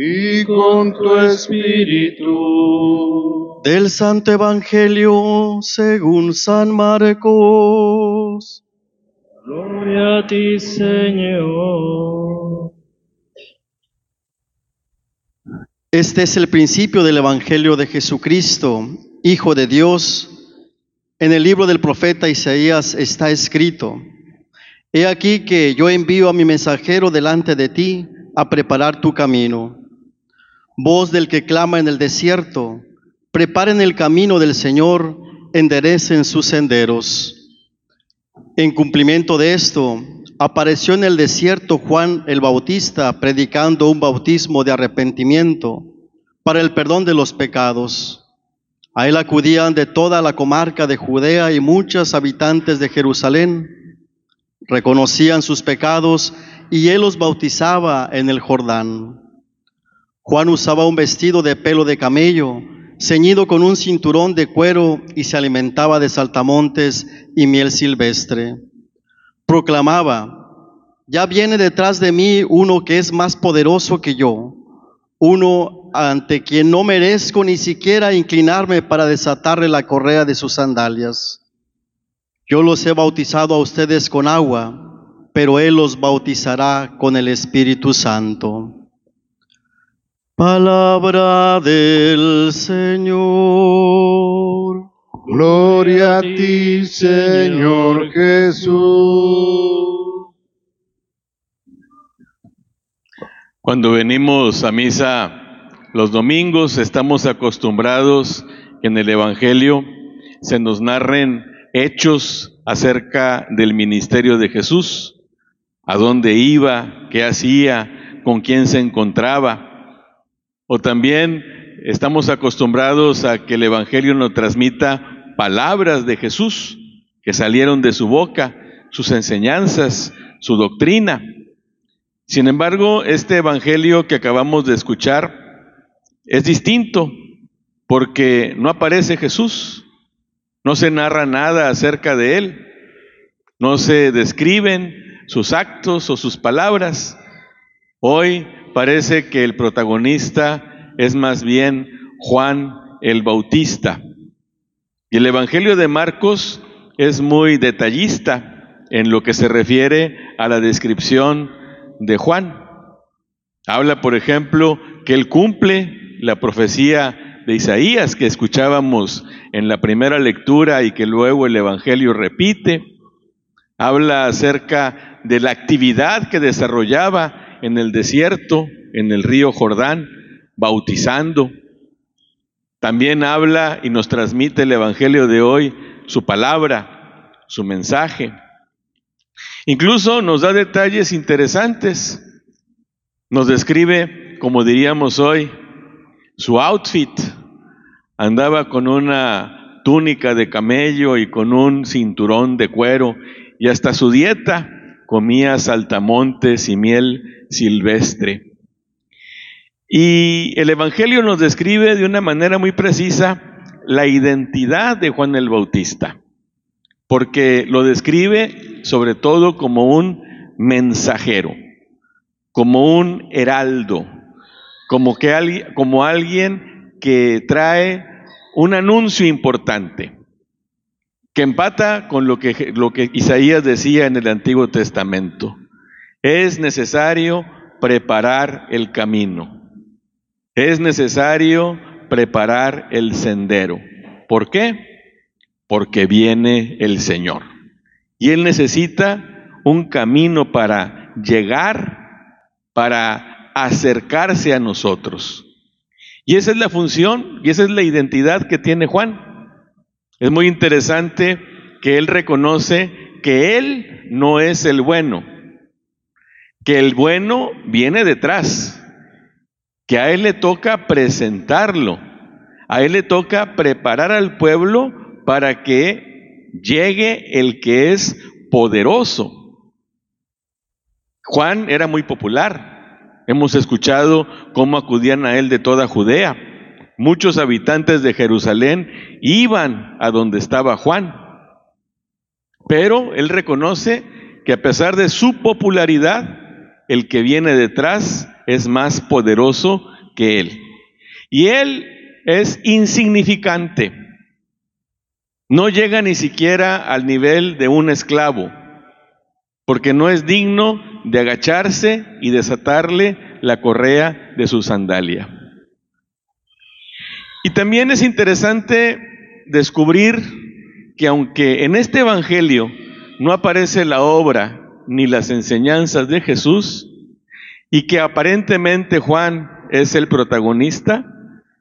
y con tu espíritu. Del Santo Evangelio según San Marcos. Gloria a ti, Señor. Este es el principio del Evangelio de Jesucristo, Hijo de Dios. En el libro del profeta Isaías está escrito, He aquí que yo envío a mi mensajero delante de ti a preparar tu camino. Voz del que clama en el desierto, preparen el camino del Señor, enderecen sus senderos. En cumplimiento de esto, apareció en el desierto Juan el Bautista predicando un bautismo de arrepentimiento para el perdón de los pecados. A él acudían de toda la comarca de Judea y muchos habitantes de Jerusalén. Reconocían sus pecados y él los bautizaba en el Jordán. Juan usaba un vestido de pelo de camello, ceñido con un cinturón de cuero y se alimentaba de saltamontes y miel silvestre. Proclamaba, ya viene detrás de mí uno que es más poderoso que yo, uno ante quien no merezco ni siquiera inclinarme para desatarle la correa de sus sandalias. Yo los he bautizado a ustedes con agua, pero Él los bautizará con el Espíritu Santo. Palabra del Señor. Gloria a ti, Señor Jesús. Cuando venimos a misa los domingos, estamos acostumbrados que en el Evangelio se nos narren hechos acerca del ministerio de Jesús, a dónde iba, qué hacía, con quién se encontraba. O también estamos acostumbrados a que el Evangelio nos transmita palabras de Jesús que salieron de su boca, sus enseñanzas, su doctrina. Sin embargo, este Evangelio que acabamos de escuchar es distinto porque no aparece Jesús, no se narra nada acerca de él, no se describen sus actos o sus palabras. Hoy parece que el protagonista es más bien Juan el Bautista. Y el Evangelio de Marcos es muy detallista en lo que se refiere a la descripción de Juan. Habla, por ejemplo, que él cumple la profecía de Isaías que escuchábamos en la primera lectura y que luego el Evangelio repite. Habla acerca de la actividad que desarrollaba en el desierto, en el río Jordán, bautizando. También habla y nos transmite el Evangelio de hoy su palabra, su mensaje. Incluso nos da detalles interesantes. Nos describe, como diríamos hoy, su outfit. Andaba con una túnica de camello y con un cinturón de cuero y hasta su dieta comía saltamontes y miel silvestre. Y el Evangelio nos describe de una manera muy precisa la identidad de Juan el Bautista, porque lo describe sobre todo como un mensajero, como un heraldo, como, que, como alguien que trae un anuncio importante, que empata con lo que, lo que Isaías decía en el Antiguo Testamento. Es necesario preparar el camino. Es necesario preparar el sendero. ¿Por qué? Porque viene el Señor. Y Él necesita un camino para llegar, para acercarse a nosotros. Y esa es la función y esa es la identidad que tiene Juan. Es muy interesante que Él reconoce que Él no es el bueno que el bueno viene detrás, que a él le toca presentarlo, A él le toca preparar al pueblo para que llegue el que es poderoso. Juan era muy popular. Hemos escuchado cómo acudían a él de toda Judea. Muchos habitantes de Jerusalén iban a donde estaba Juan. Pero él reconoce que a pesar de su popularidad, el que viene detrás es más poderoso que él. Y él es insignificante. No llega ni siquiera al nivel de un esclavo, porque no es digno de agacharse y desatarle la correa de su sandalia. Y también es interesante descubrir que aunque en este Evangelio no aparece la obra ni las enseñanzas de Jesús y que aparentemente Juan es el protagonista,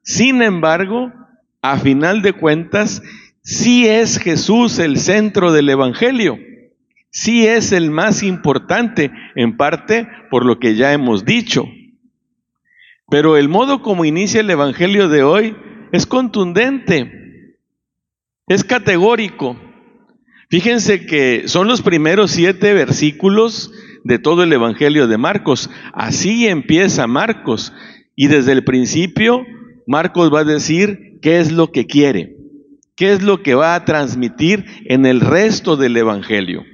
sin embargo, a final de cuentas, sí es Jesús el centro del Evangelio, sí es el más importante, en parte por lo que ya hemos dicho. Pero el modo como inicia el Evangelio de hoy es contundente, es categórico. Fíjense que son los primeros siete versículos de todo el Evangelio de Marcos. Así empieza Marcos. Y desde el principio, Marcos va a decir qué es lo que quiere, qué es lo que va a transmitir en el resto del Evangelio.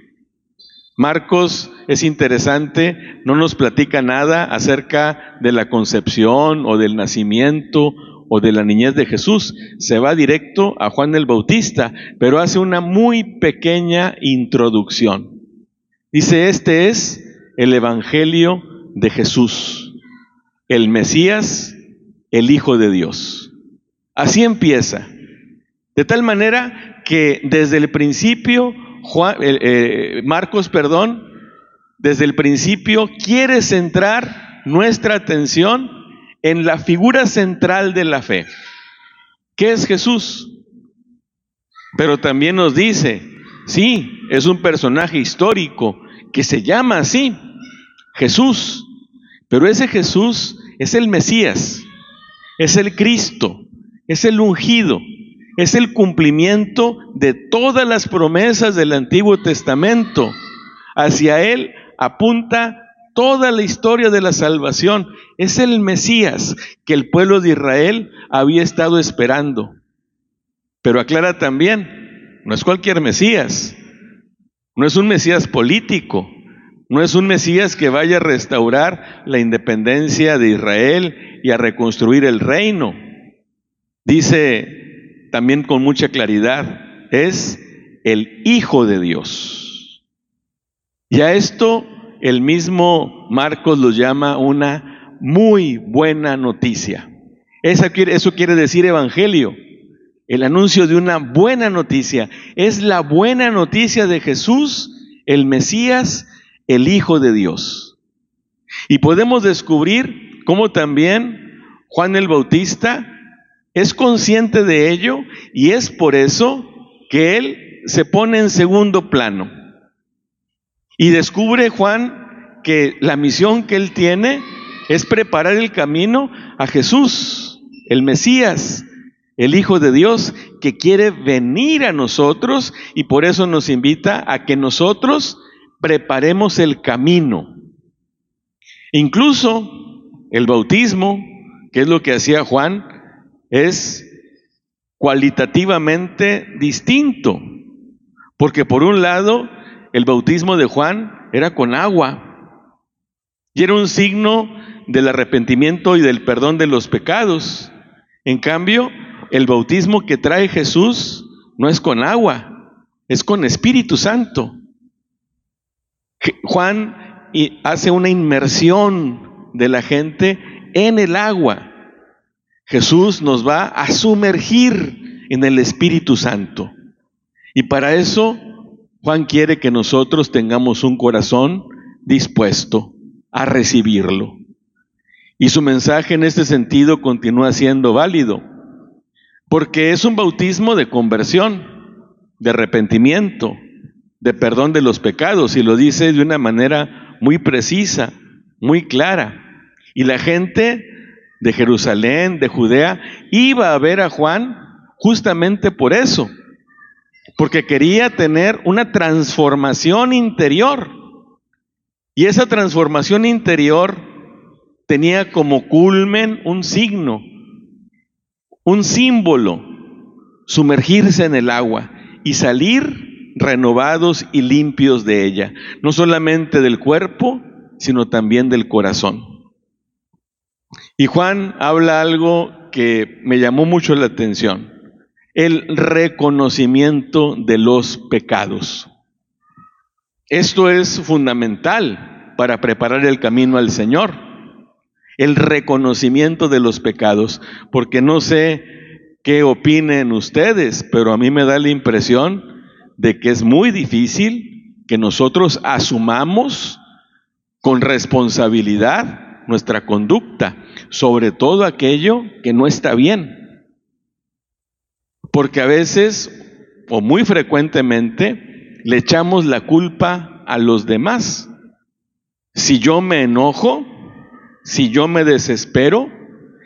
Marcos es interesante, no nos platica nada acerca de la concepción o del nacimiento o de la niñez de Jesús. Se va directo a Juan el Bautista, pero hace una muy pequeña introducción. Dice, este es el Evangelio de Jesús, el Mesías, el Hijo de Dios. Así empieza. De tal manera que desde el principio, eh, eh, Marcos, perdón, desde el principio quiere centrar nuestra atención en la figura central de la fe, que es Jesús. Pero también nos dice, sí, es un personaje histórico que se llama así, Jesús, pero ese Jesús es el Mesías, es el Cristo, es el ungido, es el cumplimiento de todas las promesas del Antiguo Testamento. Hacia Él apunta toda la historia de la salvación. Es el Mesías que el pueblo de Israel había estado esperando. Pero aclara también, no es cualquier Mesías, no es un Mesías político, no es un Mesías que vaya a restaurar la independencia de Israel y a reconstruir el reino. Dice también con mucha claridad, es el Hijo de Dios. Y a esto el mismo Marcos lo llama una muy buena noticia. Eso quiere, decir evangelio, el anuncio de una buena noticia. Es la buena noticia de Jesús, el Mesías, el Hijo de Dios. Y podemos descubrir cómo también Juan el Bautista es consciente de ello y es por eso que él se pone en segundo plano. Y descubre Juan que la misión que él tiene es preparar el camino a Jesús, el Mesías, el Hijo de Dios, que quiere venir a nosotros y por eso nos invita a que nosotros preparemos el camino. Incluso el bautismo, que es lo que hacía Juan, es cualitativamente distinto, porque por un lado el bautismo de Juan era con agua y era un signo del arrepentimiento y del perdón de los pecados. En cambio, el bautismo que trae Jesús no es con agua, es con Espíritu Santo. Juan hace una inmersión de la gente en el agua. Jesús nos va a sumergir en el Espíritu Santo. Y para eso Juan quiere que nosotros tengamos un corazón dispuesto a recibirlo. Y su mensaje en este sentido continúa siendo válido, porque es un bautismo de conversión, de arrepentimiento, de perdón de los pecados, y lo dice de una manera muy precisa, muy clara. Y la gente de Jerusalén, de Judea, iba a ver a Juan justamente por eso, porque quería tener una transformación interior. Y esa transformación interior tenía como culmen un signo, un símbolo, sumergirse en el agua y salir renovados y limpios de ella, no solamente del cuerpo, sino también del corazón. Y Juan habla algo que me llamó mucho la atención, el reconocimiento de los pecados. Esto es fundamental para preparar el camino al Señor, el reconocimiento de los pecados, porque no sé qué opinen ustedes, pero a mí me da la impresión de que es muy difícil que nosotros asumamos con responsabilidad nuestra conducta, sobre todo aquello que no está bien. Porque a veces, o muy frecuentemente, le echamos la culpa a los demás. Si yo me enojo, si yo me desespero,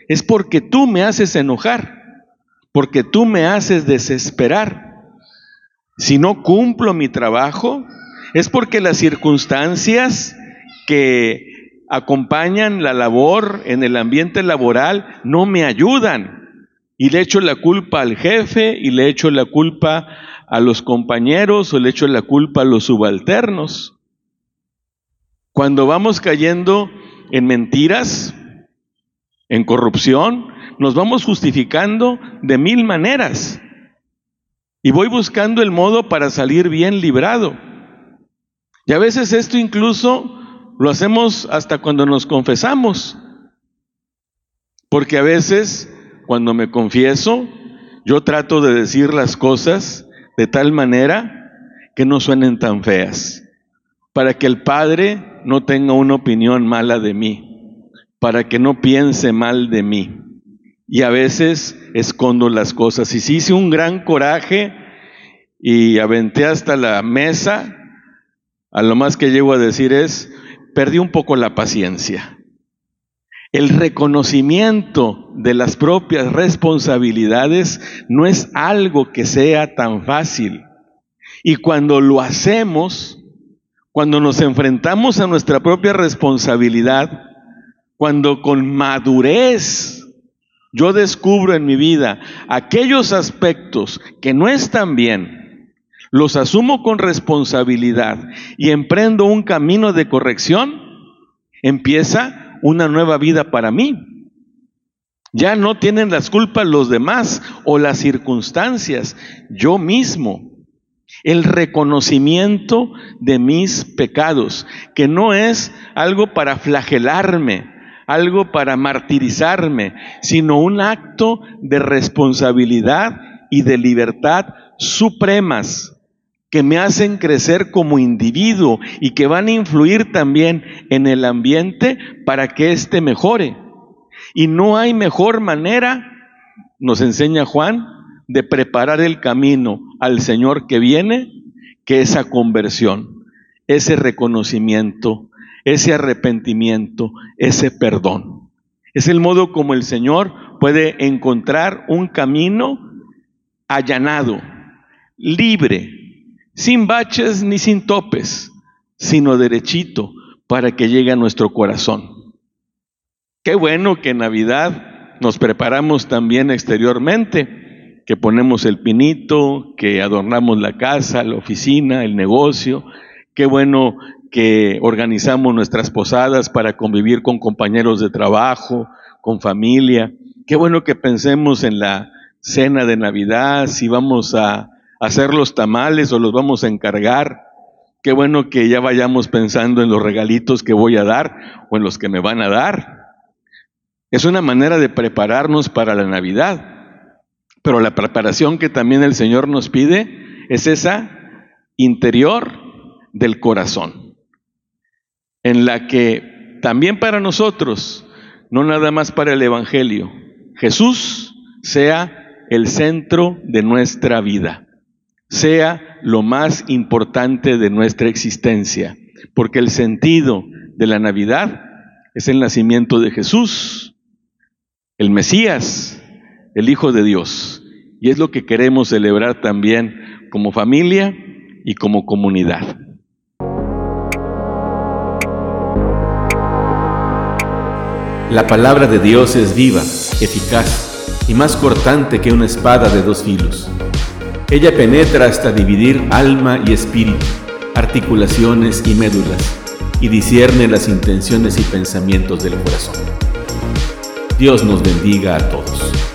es porque tú me haces enojar, porque tú me haces desesperar. Si no cumplo mi trabajo, es porque las circunstancias que acompañan la labor en el ambiente laboral no me ayudan. Y le echo la culpa al jefe y le echo la culpa a los compañeros o le echo la culpa a los subalternos. Cuando vamos cayendo en mentiras, en corrupción, nos vamos justificando de mil maneras. Y voy buscando el modo para salir bien librado. Y a veces esto incluso lo hacemos hasta cuando nos confesamos. Porque a veces, cuando me confieso, yo trato de decir las cosas de tal manera que no suenen tan feas, para que el Padre no tenga una opinión mala de mí, para que no piense mal de mí. Y a veces escondo las cosas. Y si hice un gran coraje y aventé hasta la mesa, a lo más que llego a decir es, perdí un poco la paciencia. El reconocimiento de las propias responsabilidades no es algo que sea tan fácil. Y cuando lo hacemos, cuando nos enfrentamos a nuestra propia responsabilidad, cuando con madurez yo descubro en mi vida aquellos aspectos que no están bien, los asumo con responsabilidad y emprendo un camino de corrección, empieza una nueva vida para mí. Ya no tienen las culpas los demás o las circunstancias, yo mismo. El reconocimiento de mis pecados, que no es algo para flagelarme, algo para martirizarme, sino un acto de responsabilidad y de libertad supremas que me hacen crecer como individuo y que van a influir también en el ambiente para que éste mejore. Y no hay mejor manera, nos enseña Juan, de preparar el camino al Señor que viene que esa conversión, ese reconocimiento, ese arrepentimiento, ese perdón. Es el modo como el Señor puede encontrar un camino allanado, libre, sin baches ni sin topes, sino derechito para que llegue a nuestro corazón. Qué bueno que en Navidad nos preparamos también exteriormente, que ponemos el pinito, que adornamos la casa, la oficina, el negocio. Qué bueno que organizamos nuestras posadas para convivir con compañeros de trabajo, con familia. Qué bueno que pensemos en la cena de Navidad, si vamos a hacer los tamales o los vamos a encargar. Qué bueno que ya vayamos pensando en los regalitos que voy a dar o en los que me van a dar. Es una manera de prepararnos para la Navidad. Pero la preparación que también el Señor nos pide es esa interior del corazón, en la que también para nosotros, no nada más para el Evangelio, Jesús sea el centro de nuestra vida sea lo más importante de nuestra existencia, porque el sentido de la Navidad es el nacimiento de Jesús. el Mesías, el Hijo de Dios. Y es lo que queremos celebrar también como familia y como comunidad. La palabra de Dios es viva, eficaz y más cortante que una espada de dos filos. Ella penetra hasta dividir alma y espíritu, articulaciones y médulas, y discierne las intenciones y pensamientos del corazón. Dios nos bendiga a todos.